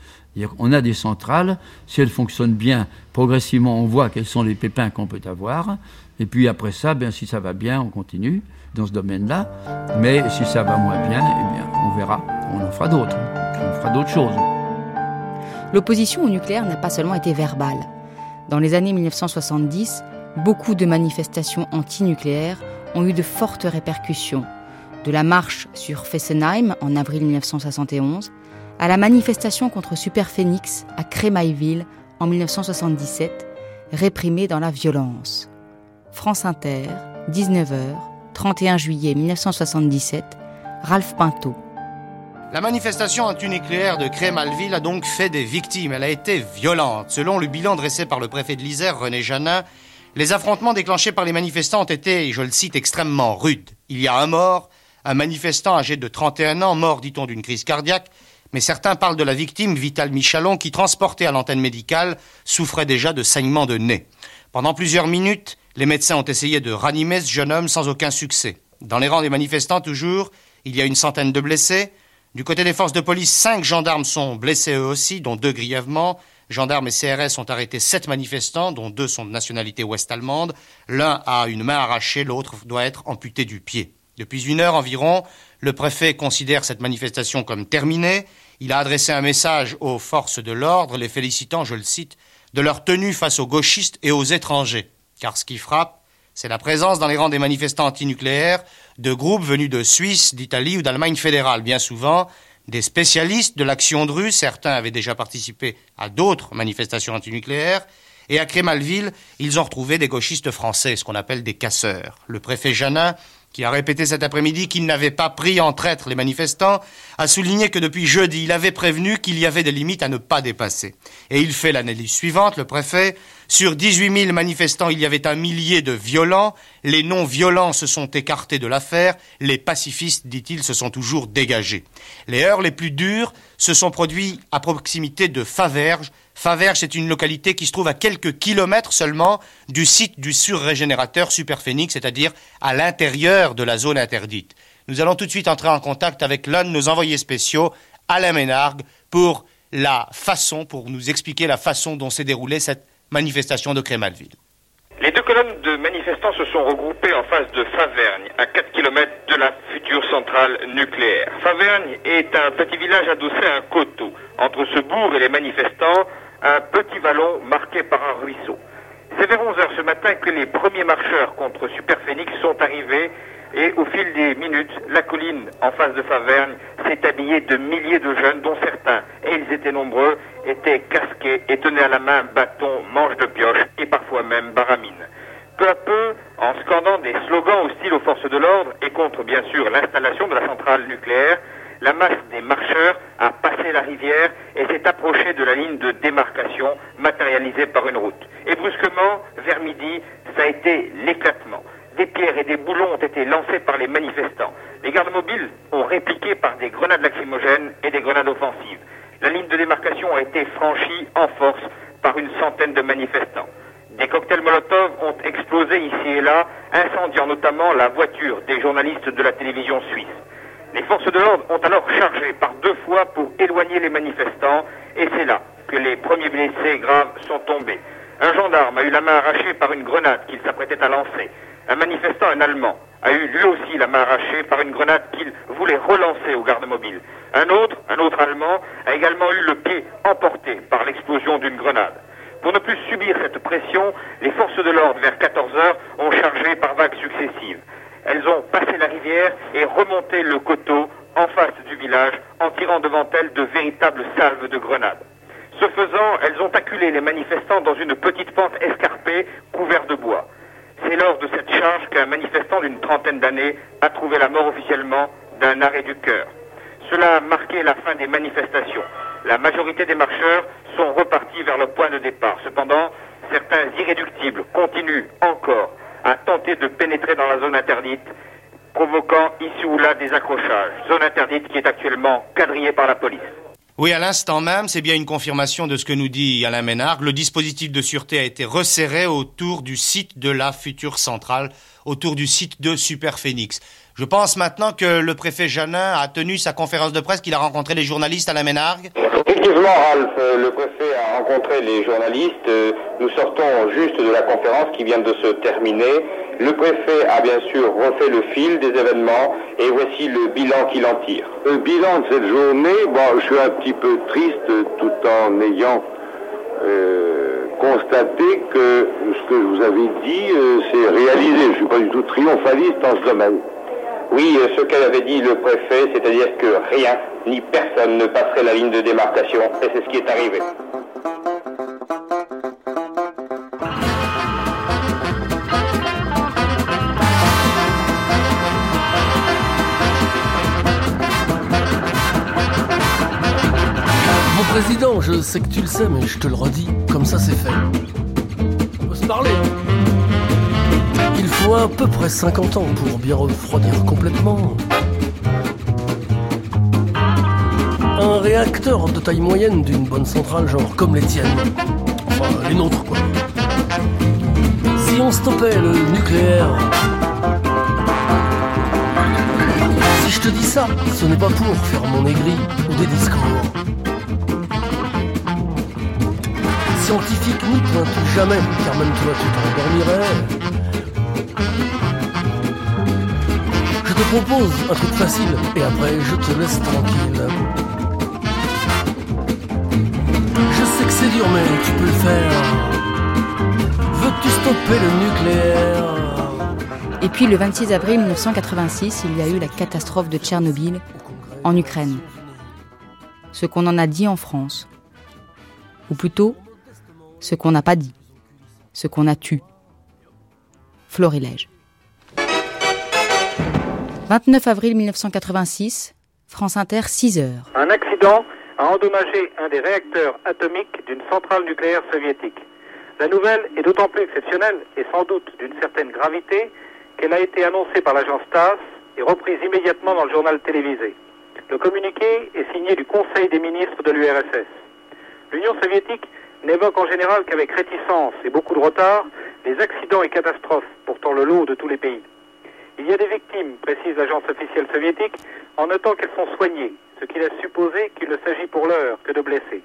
On a des centrales, si elles fonctionnent bien, progressivement on voit quels sont les pépins qu'on peut avoir. Et puis après ça, bien, si ça va bien, on continue dans ce domaine-là. Mais si ça va moins bien, eh bien, on verra. On en fera d'autres on fera d'autres choses. L'opposition au nucléaire n'a pas seulement été verbale. Dans les années 1970, beaucoup de manifestations anti-nucléaires ont eu de fortes répercussions. De la marche sur Fessenheim en avril 1971 à la manifestation contre Superphénix à Crémailleville en 1977, réprimée dans la violence. France Inter, 19h, 31 juillet 1977, Ralph Pinto. La manifestation anti-nucléaire de Crémalville a donc fait des victimes. Elle a été violente. Selon le bilan dressé par le préfet de l'Isère, René Janin, les affrontements déclenchés par les manifestants ont été, je le cite, extrêmement rudes. Il y a un mort, un manifestant âgé de 31 ans, mort, dit-on, d'une crise cardiaque, mais certains parlent de la victime, Vital Michalon, qui, transporté à l'antenne médicale, souffrait déjà de saignements de nez. Pendant plusieurs minutes, les médecins ont essayé de ranimer ce jeune homme sans aucun succès. Dans les rangs des manifestants, toujours, il y a une centaine de blessés. Du côté des forces de police, cinq gendarmes sont blessés eux aussi, dont deux grièvement. Gendarmes et CRS ont arrêté sept manifestants, dont deux sont de nationalité ouest-allemande. L'un a une main arrachée, l'autre doit être amputé du pied. Depuis une heure environ, le préfet considère cette manifestation comme terminée. Il a adressé un message aux forces de l'ordre, les félicitant, je le cite, de leur tenue face aux gauchistes et aux étrangers. Car ce qui frappe, c'est la présence dans les rangs des manifestants antinucléaires de groupes venus de Suisse, d'Italie ou d'Allemagne fédérale. Bien souvent, des spécialistes de l'action de rue, certains avaient déjà participé à d'autres manifestations antinucléaires, et à Crémalville, ils ont retrouvé des gauchistes français, ce qu'on appelle des casseurs. Le préfet Janin qui a répété cet après-midi qu'il n'avait pas pris en traître les manifestants, a souligné que depuis jeudi, il avait prévenu qu'il y avait des limites à ne pas dépasser. Et il fait l'analyse suivante, le préfet. Sur 18 000 manifestants, il y avait un millier de violents. Les non-violents se sont écartés de l'affaire. Les pacifistes, dit-il, se sont toujours dégagés. Les heures les plus dures se sont produits à proximité de Faverges, Faverges est une localité qui se trouve à quelques kilomètres seulement du site du surrégénérateur Superphénix, c'est-à-dire à, l'intérieur de la zone interdite. Nous allons tout de suite entrer en contact avec l'un de nos envoyés spéciaux, Alain Ménargue, pour la façon, pour nous expliquer la façon dont s'est déroulée cette manifestation de Crémalville. Les deux colonnes de manifestants se sont regroupées en face de Favergne, à 4 km de la future centrale nucléaire. Favergne est un petit village adossé à un coteau. Entre ce bourg et les manifestants, un petit vallon marqué par un ruisseau. C'est vers 11 heures ce matin que les premiers marcheurs contre Superphénix sont arrivés et au fil des minutes, la colline en face de Favergne s'est habillée de milliers de jeunes dont certains, et ils étaient nombreux, étaient casqués et tenaient à la main bâtons, manches de pioche et parfois même baramines. Peu à peu, en scandant des slogans hostiles aux forces de l'ordre et contre bien sûr l'installation de la centrale nucléaire, la masse des marcheurs a passé la rivière et s'est approchée de la ligne de démarcation matérialisée par une route. Et brusquement, vers midi, ça a été l'éclatement. Des pierres et des boulons ont été lancés par les manifestants. Les gardes mobiles ont répliqué par des grenades lacrymogènes et des grenades offensives. La ligne de démarcation a été franchie en force par une centaine de manifestants. Des cocktails Molotov ont explosé ici et là, incendiant notamment la voiture des journalistes de la télévision suisse. Les forces de l'ordre ont alors chargé par deux fois pour éloigner les manifestants, et c'est là que les premiers blessés graves sont tombés. Un gendarme a eu la main arrachée par une grenade qu'il s'apprêtait à lancer. Un manifestant, un Allemand, a eu lui aussi la main arrachée par une grenade qu'il voulait relancer au garde mobile. Un autre, un autre Allemand, a également eu le pied emporté par l'explosion d'une grenade. Pour ne plus subir cette pression, les forces de l'ordre, vers 14 heures, ont chargé par vagues successives. Elles ont passé la rivière et remonté le coteau en face du village en tirant devant elles de véritables salves de grenades. Ce faisant, elles ont acculé les manifestants dans une petite pente escarpée couverte de bois. C'est lors de cette charge qu'un manifestant d'une trentaine d'années a trouvé la mort officiellement d'un arrêt du cœur. Cela a marqué la fin des manifestations. La majorité des marcheurs sont repartis vers le point de départ. Cependant, certains irréductibles continuent encore à tenter de pénétrer dans la zone interdite, provoquant ici ou là des accrochages. Zone interdite qui est actuellement quadrillée par la police. Oui, à l'instant même, c'est bien une confirmation de ce que nous dit Alain Ménard. Le dispositif de sûreté a été resserré autour du site de la future centrale, autour du site de Super Phoenix. Je pense maintenant que le préfet Janin a tenu sa conférence de presse, qu'il a rencontré les journalistes à la Ménargue. Effectivement, Ralph, euh, le préfet a rencontré les journalistes. Euh, Nous sortons juste de la conférence qui vient de se terminer. Le préfet a bien sûr refait le fil des événements et voici le bilan qu'il en tire. Le bilan de cette journée, bon, je suis un petit peu triste tout en ayant euh, constaté que ce que je vous avais dit euh, s'est réalisé. Je ne suis pas du tout triomphaliste dans ce domaine. Oui, euh, ce qu'elle avait dit le préfet, c'est-à-dire que rien ni personne ne passerait la ligne de démarcation, et c'est ce qui est arrivé. Mon président, je sais que tu le sais, mais je te le redis, comme ça c'est fait. On peut se parler. Faut à peu près 50 ans pour bien refroidir complètement. Un réacteur de taille moyenne d'une bonne centrale, genre comme les tiennes. Enfin, les nôtres, quoi. Si on stoppait le nucléaire. Si je te dis ça, ce n'est pas pour faire mon aigri ou des discours. Scientifique n'y pointe jamais, car même toi tu t'endormirais. Je te propose un truc facile, et après je te laisse tranquille. Je sais que c'est dur, mais tu peux le faire. Veux-tu stopper le nucléaire? Et puis le 26 avril 1986, il y a eu la catastrophe de Tchernobyl en Ukraine. Ce qu'on en a dit en France. Ou plutôt, ce qu'on n'a pas dit. Ce qu'on a tu. Florilège. 29 avril 1986, France Inter, 6 heures. Un accident a endommagé un des réacteurs atomiques d'une centrale nucléaire soviétique. La nouvelle est d'autant plus exceptionnelle et sans doute d'une certaine gravité qu'elle a été annoncée par l'agence TASS et reprise immédiatement dans le journal télévisé. Le communiqué est signé du Conseil des ministres de l'URSS. L'Union soviétique n'évoque en général qu'avec réticence et beaucoup de retard les accidents et catastrophes, pourtant le lot de tous les pays. Il y a des victimes, précise l'agence officielle soviétique, en notant qu'elles sont soignées, ce qui laisse supposer qu'il ne s'agit pour l'heure que de blessés.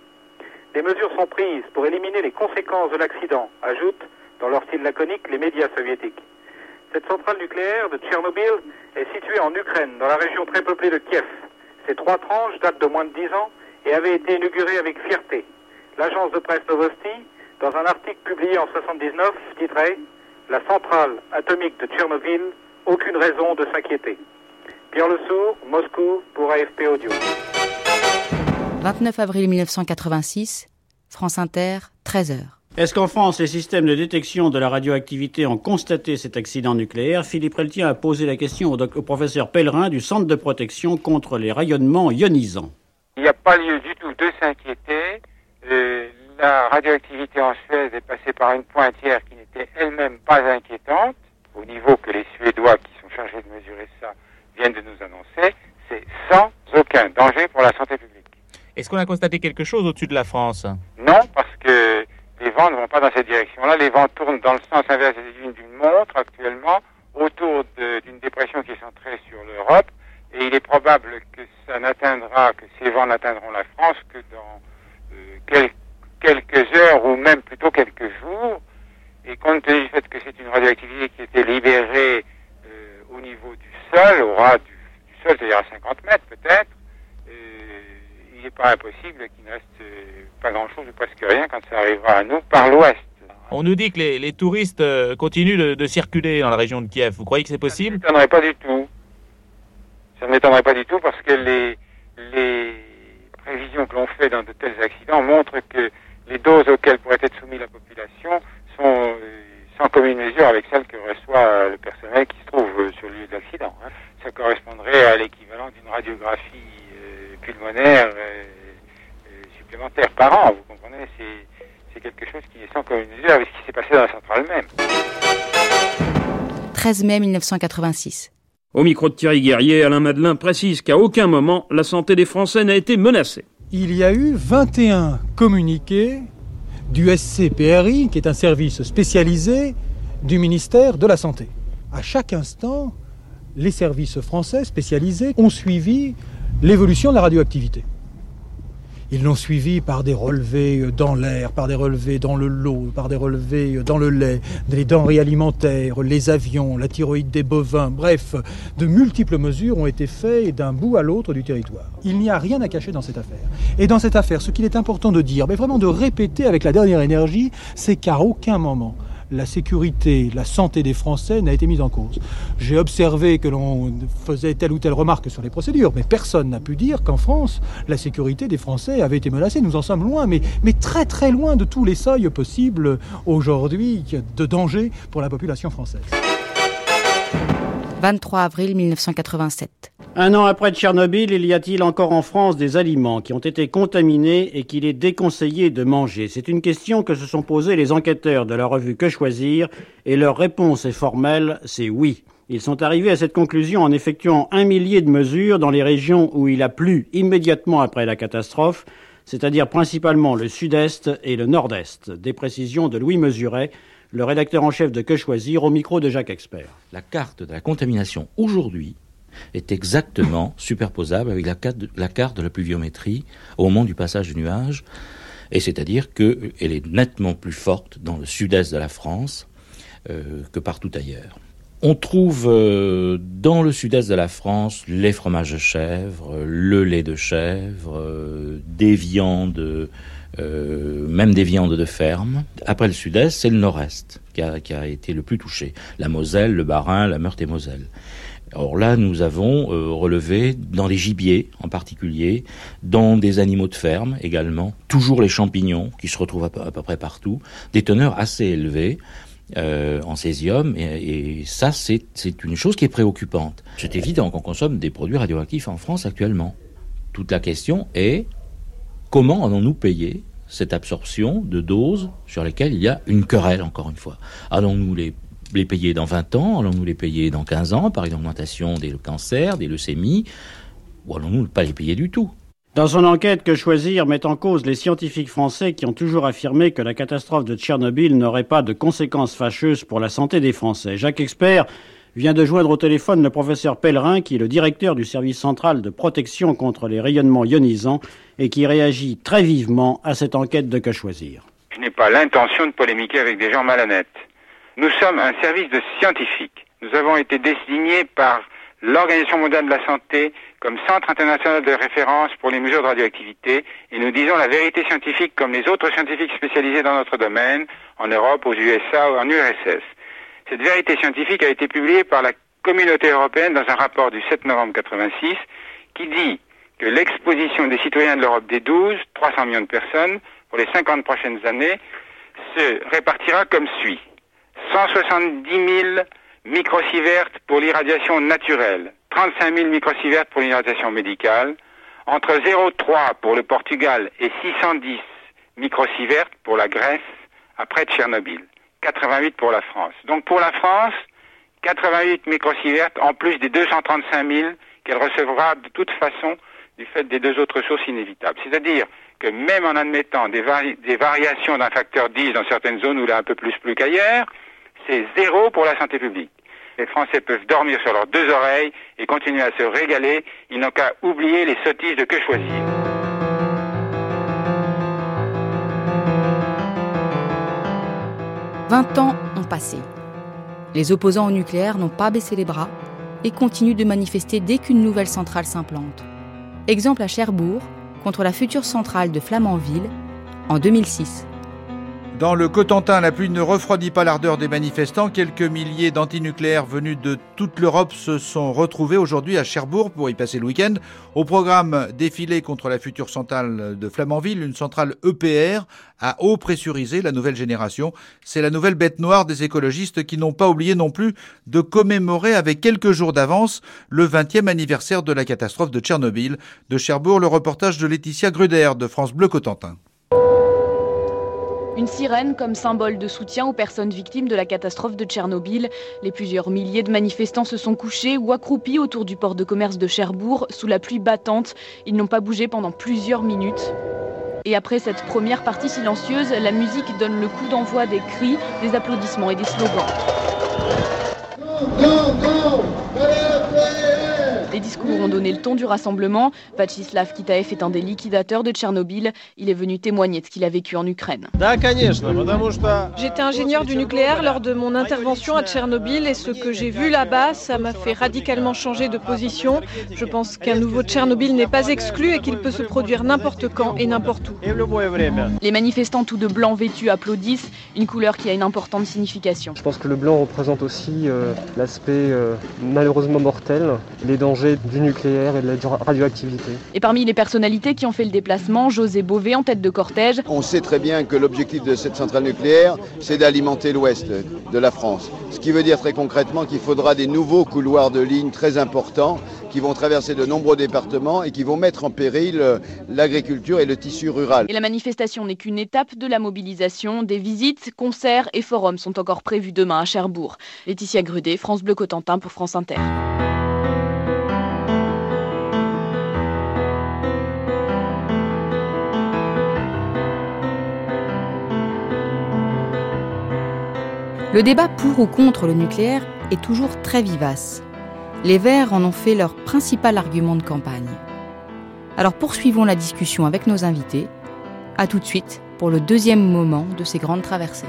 Des mesures sont prises pour éliminer les conséquences de l'accident, ajoutent, dans leur style laconique, les médias soviétiques. Cette centrale nucléaire de Tchernobyl est située en Ukraine, dans la région très peuplée de Kiev. Ces trois tranches datent de moins de 10 ans et avaient été inaugurées avec fierté. L'agence de presse Novosti, dans un article publié en 79, titrait La centrale atomique de Tchernobyl, aucune raison de s'inquiéter. Pierre Le Sourd, Moscou, pour AFP Audio. 29 avril 1986, France Inter, 13 heures. Est-ce qu'en France, les systèmes de détection de la radioactivité ont constaté cet accident nucléaire? Philippe Reltien a posé la question au, au, professeur Pellerin du Centre de protection contre les rayonnements ionisants. Il n'y a pas lieu du tout de s'inquiéter. Euh, la radioactivité en Suède est passée par une pointière qui n'était elle-même pas inquiétante, au niveau que les Suédois qui sont chargés de mesurer ça viennent de nous annoncer. C'est sans aucun danger pour la santé publique. Est-ce qu'on a constaté quelque chose au-dessus de la France? Non, parce que les vents ne vont pas dans cette direction-là. Les vents tournent dans le sens inverse d'une montre actuellement autour d'une dépression qui est centrée sur l'Europe. Et il est probable que ça n'atteindra, que ces vents n'atteindront la France que dans euh, quel, quelques heures ou même plutôt quelques jours. Et compte tenu du fait que c'est une radioactivité qui était libérée euh, au niveau du sol, au ras du, du sol, c'est-à-dire à 50 mètres peut-être, euh, il n'est pas impossible qu'il ne reste pas grand-chose ou presque rien quand ça arrivera à nous par l'ouest. On nous dit que les, les touristes euh, continuent de, circuler dans la région de Kiev. Vous croyez que c'est possible? Ça ne m'étonnerait pas du tout. Ça ne m'étonnerait pas du tout parce que les, les prévisions que l'on fait dans de tels accidents montrent que les doses auxquelles pourrait être soumise la population sont euh, sans commune mesure avec celles que reçoit le personnel qui se trouve euh, sur le lieu de l'accident. Hein. Ça correspondrait à l'équivalent d'une radiographie pulmonaire supplémentaire par an. Vous comprenez? Quelque chose qui est sans avec ce qui s'est passé dans la centrale même. 13 mai 1986. Au micro de Thierry Guerrier, Alain Madelin précise qu'à aucun moment la santé des Français n'a été menacée. Il y a eu 21 communiqués du SCPRI, qui est un service spécialisé du ministère de la Santé. À chaque instant, les services français spécialisés ont suivi l'évolution de la radioactivité. Ils l'ont suivi par des relevés dans l'air, par des relevés dans le lot, par des relevés dans le lait, les denrées alimentaires, les avions, la thyroïde des bovins, bref, de multiples mesures ont été faites d'un bout à l'autre du territoire. Il n'y a rien à cacher dans cette affaire. Et dans cette affaire, ce qu'il est important de dire, mais vraiment de répéter avec la dernière énergie, c'est qu'à aucun moment, la sécurité, la santé des Français n'a été mise en cause. J'ai observé que l'on faisait telle ou telle remarque sur les procédures, mais personne n'a pu dire qu'en France, la sécurité des Français avait été menacée. Nous en sommes loin, mais, très très loin de tous les seuils possibles aujourd'hui de danger pour la population française. 23 avril 1987. Un an après Tchernobyl, il y a-t-il encore en France des aliments qui ont été contaminés et qu'il est déconseillé de manger? C'est une question que se sont posées les enquêteurs de la revue Que choisir et leur réponse est formelle, c'est oui. Ils sont arrivés à cette conclusion en effectuant un millier de mesures dans les régions où il a plu immédiatement après la catastrophe, c'est-à-dire principalement le sud-est et le nord-est. Des précisions de Louis Mesuret, le rédacteur en chef de Que choisir au micro de Jacques Expert. La carte de la contamination aujourd'hui est exactement superposable avec la carte, de, la carte de la pluviométrie au moment du passage du nuage, et c'est-à-dire qu'elle est nettement plus forte dans le sud-est de la France euh, que partout ailleurs. On trouve euh, dans le sud-est de la France les fromages de chèvre, le lait de chèvre, euh, des viandes, euh, même des viandes de ferme. Après le sud-est, c'est le nord-est qui a, qui a, été le plus touché. La Moselle, le Bas-Rhin, la Meurthe-et-Moselle. Or là, nous avons euh, relevé dans les gibiers en particulier, dans des animaux de ferme également, toujours les champignons qui se retrouvent à peu, près partout, des teneurs assez élevées. Euh, en césium, et, et ça, c'est une chose qui est préoccupante. C'est évident qu'on consomme des produits radioactifs en France actuellement. Toute la question est comment allons-nous payer cette absorption de doses sur lesquelles il y a une querelle, encore une fois? Allons-nous les les payer dans 20 ans Allons-nous les payer dans 15 ans par une augmentation des cancers, des leucémies Ou allons-nous pas les payer du tout? Dans son enquête, Que choisir met en cause les scientifiques français qui ont toujours affirmé que la catastrophe de Tchernobyl n'aurait pas de conséquences fâcheuses pour la santé des Français. Jacques Expert vient de joindre au téléphone le professeur Pellerin, qui est le directeur du service central de protection contre les rayonnements ionisants et qui réagit très vivement à cette enquête de Que choisir. Je n'ai pas l'intention de polémiquer avec des gens malhonnêtes. Nous sommes un service de scientifiques. Nous avons été désignés par l'Organisation mondiale de la santé comme centre international de référence pour les mesures de radioactivité et nous disons la vérité scientifique comme les autres scientifiques spécialisés dans notre domaine, en Europe, aux USA ou en URSS. Cette vérité scientifique a été publiée par la communauté européenne dans un rapport du 7 novembre 86 qui dit que l'exposition des citoyens de l'Europe des 12, 300 millions de personnes, pour les 50 prochaines années, se répartira comme suit. 170 000 microsieverts pour l'irradiation naturelle, 35 000 microsieverts pour l'irradiation médicale, entre 0,3 pour le Portugal et 610 microsieverts pour la Grèce après Tchernobyl, 88 pour la France. Donc pour la France, 88 microsieverts en plus des 235 000 qu'elle recevra de toute façon du fait des deux autres sources inévitables. C'est-à-dire que même en admettant des, des variations d'un facteur 10 dans certaines zones où il a un peu plus plu qu'ailleurs, c'est zéro pour la santé publique. Les Français peuvent dormir sur leurs deux oreilles et continuer à se régaler. Ils n'ont qu'à oublier les sottises de que choisir. Vingt ans ont passé. Les opposants au nucléaire n'ont pas baissé les bras et continuent de manifester dès qu'une nouvelle centrale s'implante. Exemple à Cherbourg, contre la future centrale de Flamanville, en 2006. Dans le Cotentin, la pluie ne refroidit pas l'ardeur des manifestants. Quelques milliers d'antinucléaires venus de toute l'Europe se sont retrouvés aujourd'hui à Cherbourg pour y passer le week-end. Au programme, défilé contre la future centrale de Flamanville, une centrale EPR à eau pressurisée, la nouvelle génération. C'est la nouvelle bête noire des écologistes qui n'ont pas oublié non plus de commémorer avec quelques jours d'avance le 20e anniversaire de la catastrophe de Tchernobyl. De Cherbourg, le reportage de Laetitia Gruder de France Bleu Cotentin. Une sirène comme symbole de soutien aux personnes victimes de la catastrophe de Tchernobyl. Les plusieurs milliers de manifestants se sont couchés ou accroupis autour du port de commerce de Cherbourg sous la pluie battante. Ils n'ont pas bougé pendant plusieurs minutes. Et après cette première partie silencieuse, la musique donne le coup d'envoi des cris, des applaudissements et des slogans. Les discours ont donné le ton du rassemblement. Vachislav Kitaev est un des liquidateurs de Tchernobyl. Il est venu témoigner de ce qu'il a vécu en Ukraine. J'étais ingénieur du nucléaire lors de mon intervention à Tchernobyl et ce que j'ai vu là-bas, ça m'a fait radicalement changer de position. Je pense qu'un nouveau Tchernobyl n'est pas exclu et qu'il peut se produire n'importe quand et n'importe où. Les manifestants tout de blanc vêtus applaudissent, une couleur qui a une importante signification. Je pense que le blanc représente aussi euh, l'aspect euh, malheureusement mortel, les dangers du nucléaire et de la radioactivité. Et parmi les personnalités qui ont fait le déplacement, José Bové en tête de cortège. On sait très bien que l'objectif de cette centrale nucléaire, c'est d'alimenter l'ouest de la France. Ce qui veut dire très concrètement qu'il faudra des nouveaux couloirs de ligne très importants qui vont traverser de nombreux départements et qui vont mettre en péril euh, l'agriculture et le tissu rural. Et la manifestation n'est qu'une étape de la mobilisation. Des visites, concerts et forums sont encore prévus demain à Cherbourg. Laetitia Grudet, France Bleu Cotentin pour France Inter. Le débat pour ou contre le nucléaire est toujours très vivace. Les Verts en ont fait leur principal argument de campagne. Alors poursuivons la discussion avec nos invités. A tout de suite pour le deuxième moment de ces grandes traversées.